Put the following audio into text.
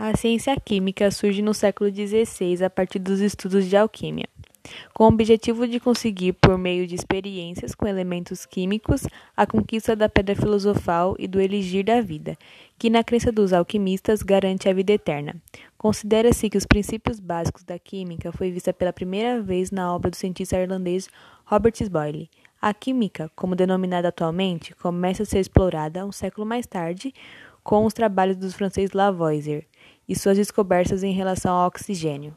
A ciência química surge no século XVI a partir dos estudos de alquimia, com o objetivo de conseguir, por meio de experiências com elementos químicos, a conquista da pedra filosofal e do eligir da vida, que na crença dos alquimistas garante a vida eterna. Considera-se que os princípios básicos da química foi vista pela primeira vez na obra do cientista irlandês Robert Boyle. A química, como denominada atualmente, começa a ser explorada um século mais tarde com os trabalhos do francês Lavoisier e suas descobertas em relação ao oxigênio.